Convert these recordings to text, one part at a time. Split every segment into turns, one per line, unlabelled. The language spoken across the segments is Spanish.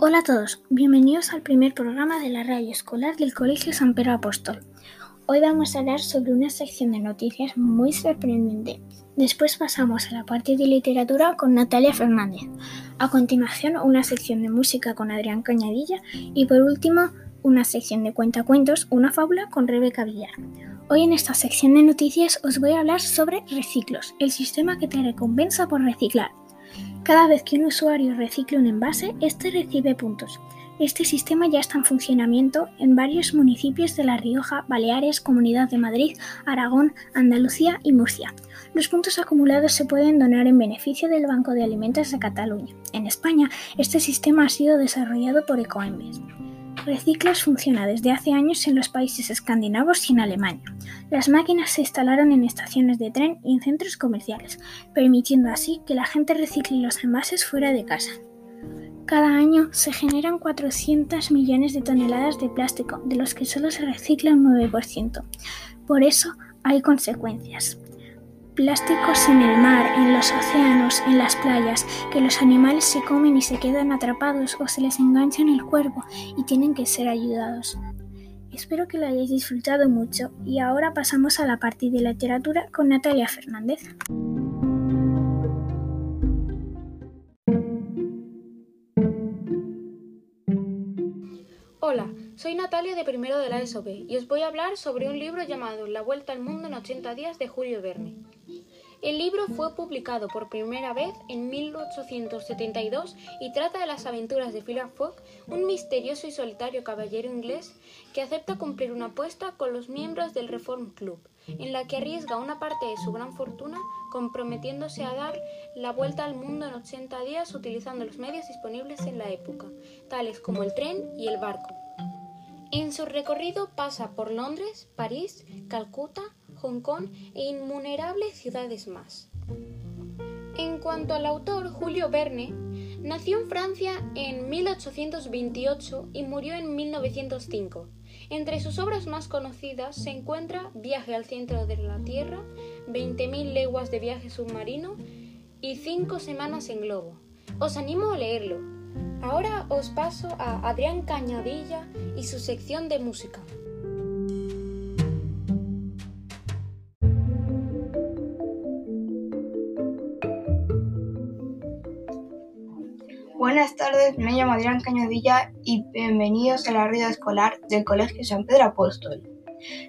Hola a todos, bienvenidos al primer programa de la radio escolar del Colegio San Pedro Apóstol. Hoy vamos a hablar sobre una sección de noticias muy sorprendente. Después pasamos a la parte de literatura con Natalia Fernández. A continuación, una sección de música con Adrián Cañadilla y por último, una sección de cuentacuentos, una fábula con Rebeca Villar. Hoy en esta sección de noticias os voy a hablar sobre reciclos, el sistema que te recompensa por reciclar. Cada vez que un usuario recicle un envase, este recibe puntos. Este sistema ya está en funcionamiento en varios municipios de La Rioja, Baleares, Comunidad de Madrid, Aragón, Andalucía y Murcia. Los puntos acumulados se pueden donar en beneficio del Banco de Alimentos de Cataluña. En España, este sistema ha sido desarrollado por Ecoembes. Reciclas funciona desde hace años en los países escandinavos y en Alemania. Las máquinas se instalaron en estaciones de tren y en centros comerciales, permitiendo así que la gente recicle los envases fuera de casa. Cada año se generan 400 millones de toneladas de plástico, de los que solo se recicla un 9%. Por eso hay consecuencias plásticos en el mar, en los océanos, en las playas, que los animales se comen y se quedan atrapados o se les engancha en el cuerpo y tienen que ser ayudados. Espero que lo hayáis disfrutado mucho y ahora pasamos a la parte de literatura con Natalia Fernández.
Soy Natalia de primero de la ESOB y os voy a hablar sobre un libro llamado La Vuelta al Mundo en 80 días de Julio Verne. El libro fue publicado por primera vez en 1872 y trata de las aventuras de Philip Fogg, un misterioso y solitario caballero inglés que acepta cumplir una apuesta con los miembros del Reform Club, en la que arriesga una parte de su gran fortuna comprometiéndose a dar la vuelta al mundo en 80 días utilizando los medios disponibles en la época, tales como el tren y el barco. En su recorrido pasa por Londres, París, Calcuta, Hong Kong e innumerables ciudades más. En cuanto al autor, Julio Verne, nació en Francia en 1828 y murió en 1905. Entre sus obras más conocidas se encuentra Viaje al centro de la Tierra, 20.000 leguas de viaje submarino y Cinco semanas en globo. Os animo a leerlo. Ahora os paso a Adrián Cañadilla y su sección de música.
Buenas tardes, me llamo Adrián Cañadilla y bienvenidos a la red escolar del Colegio San Pedro Apóstol.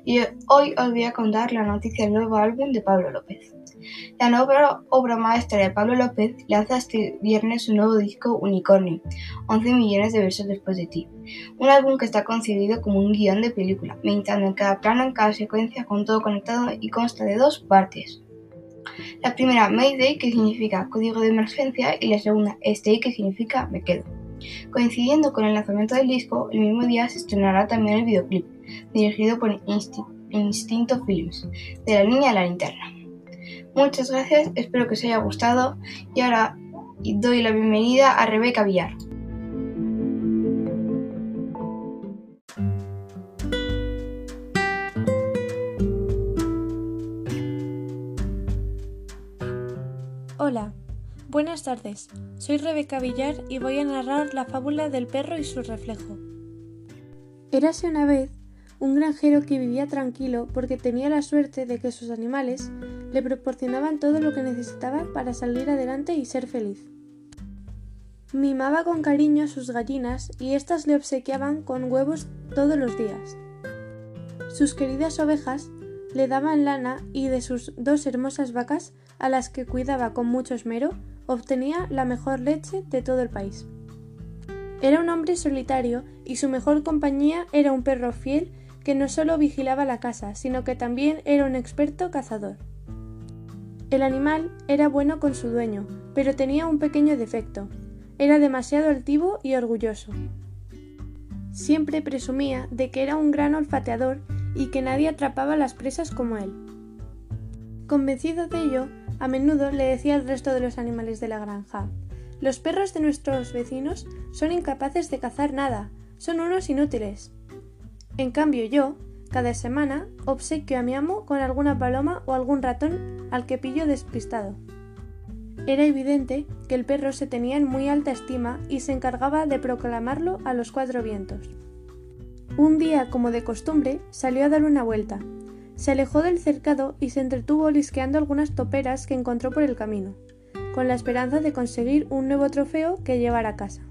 Y hoy os voy a contar la noticia del nuevo álbum de Pablo López. La nueva obra maestra de Pablo López lanza este viernes su nuevo disco Unicornio, 11 millones de versos después de ti. Un álbum que está concebido como un guion de película, meditando en cada plano, en cada secuencia, con todo conectado y consta de dos partes. La primera, Mayday, que significa código de emergencia, y la segunda, Stay, que significa me quedo. Coincidiendo con el lanzamiento del disco, el mismo día se estrenará también el videoclip, dirigido por Instinto Films, de la línea La Linterna. Muchas gracias, espero que os haya gustado y ahora doy la bienvenida a Rebeca Villar.
Hola, buenas tardes. Soy Rebeca Villar y voy a narrar la fábula del perro y su reflejo. Érase una vez un granjero que vivía tranquilo porque tenía la suerte de que sus animales le proporcionaban todo lo que necesitaba para salir adelante y ser feliz. Mimaba con cariño a sus gallinas y éstas le obsequiaban con huevos todos los días. Sus queridas ovejas le daban lana y de sus dos hermosas vacas a las que cuidaba con mucho esmero, obtenía la mejor leche de todo el país. Era un hombre solitario y su mejor compañía era un perro fiel que no solo vigilaba la casa, sino que también era un experto cazador. El animal era bueno con su dueño, pero tenía un pequeño defecto. Era demasiado altivo y orgulloso. Siempre presumía de que era un gran olfateador y que nadie atrapaba las presas como él. Convencido de ello, a menudo le decía al resto de los animales de la granja Los perros de nuestros vecinos son incapaces de cazar nada, son unos inútiles. En cambio yo, cada semana, obsequio a mi amo con alguna paloma o algún ratón al que pillo despistado. Era evidente que el perro se tenía en muy alta estima y se encargaba de proclamarlo a los cuatro vientos. Un día, como de costumbre, salió a dar una vuelta. Se alejó del cercado y se entretuvo lisqueando algunas toperas que encontró por el camino, con la esperanza de conseguir un nuevo trofeo que llevar a casa.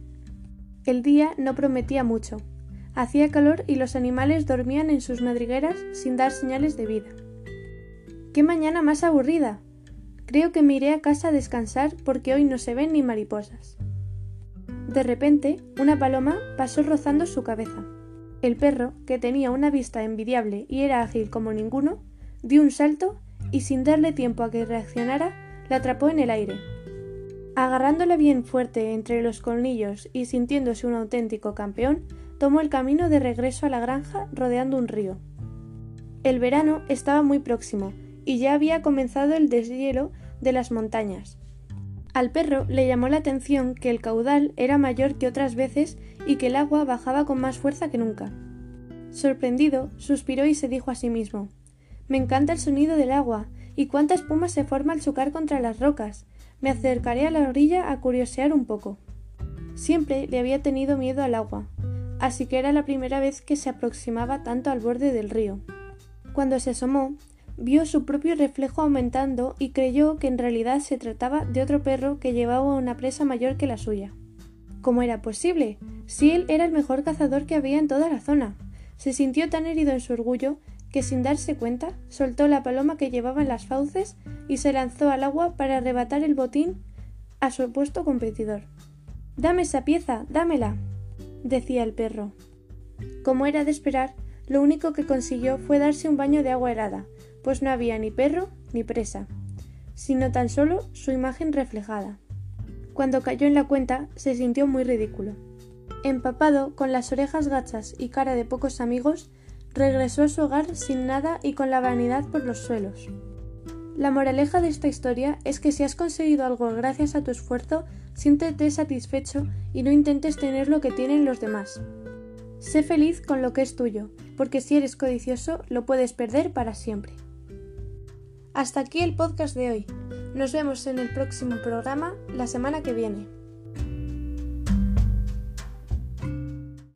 El día no prometía mucho. Hacía calor y los animales dormían en sus madrigueras sin dar señales de vida. ¡Qué mañana más aburrida! Creo que me iré a casa a descansar porque hoy no se ven ni mariposas. De repente, una paloma pasó rozando su cabeza. El perro, que tenía una vista envidiable y era ágil como ninguno, dio un salto y sin darle tiempo a que reaccionara, la atrapó en el aire. Agarrándola bien fuerte entre los colmillos y sintiéndose un auténtico campeón, tomó el camino de regreso a la granja rodeando un río. El verano estaba muy próximo y ya había comenzado el deshielo de las montañas. Al perro le llamó la atención que el caudal era mayor que otras veces y que el agua bajaba con más fuerza que nunca. Sorprendido, suspiró y se dijo a sí mismo Me encanta el sonido del agua, y cuánta espuma se forma al chocar contra las rocas. Me acercaré a la orilla a curiosear un poco. Siempre le había tenido miedo al agua, así que era la primera vez que se aproximaba tanto al borde del río. Cuando se asomó, vio su propio reflejo aumentando y creyó que en realidad se trataba de otro perro que llevaba una presa mayor que la suya. ¿Cómo era posible? Si él era el mejor cazador que había en toda la zona. Se sintió tan herido en su orgullo que sin darse cuenta soltó la paloma que llevaba en las fauces y se lanzó al agua para arrebatar el botín a su opuesto competidor. Dame esa pieza, dámela, decía el perro. Como era de esperar, lo único que consiguió fue darse un baño de agua helada, pues no había ni perro ni presa, sino tan solo su imagen reflejada. Cuando cayó en la cuenta, se sintió muy ridículo. Empapado, con las orejas gachas y cara de pocos amigos, regresó a su hogar sin nada y con la vanidad por los suelos. La moraleja de esta historia es que si has conseguido algo gracias a tu esfuerzo, siéntete satisfecho y no intentes tener lo que tienen los demás. Sé feliz con lo que es tuyo, porque si eres codicioso lo puedes perder para siempre. Hasta aquí el podcast de hoy. Nos vemos en el próximo programa la semana que viene.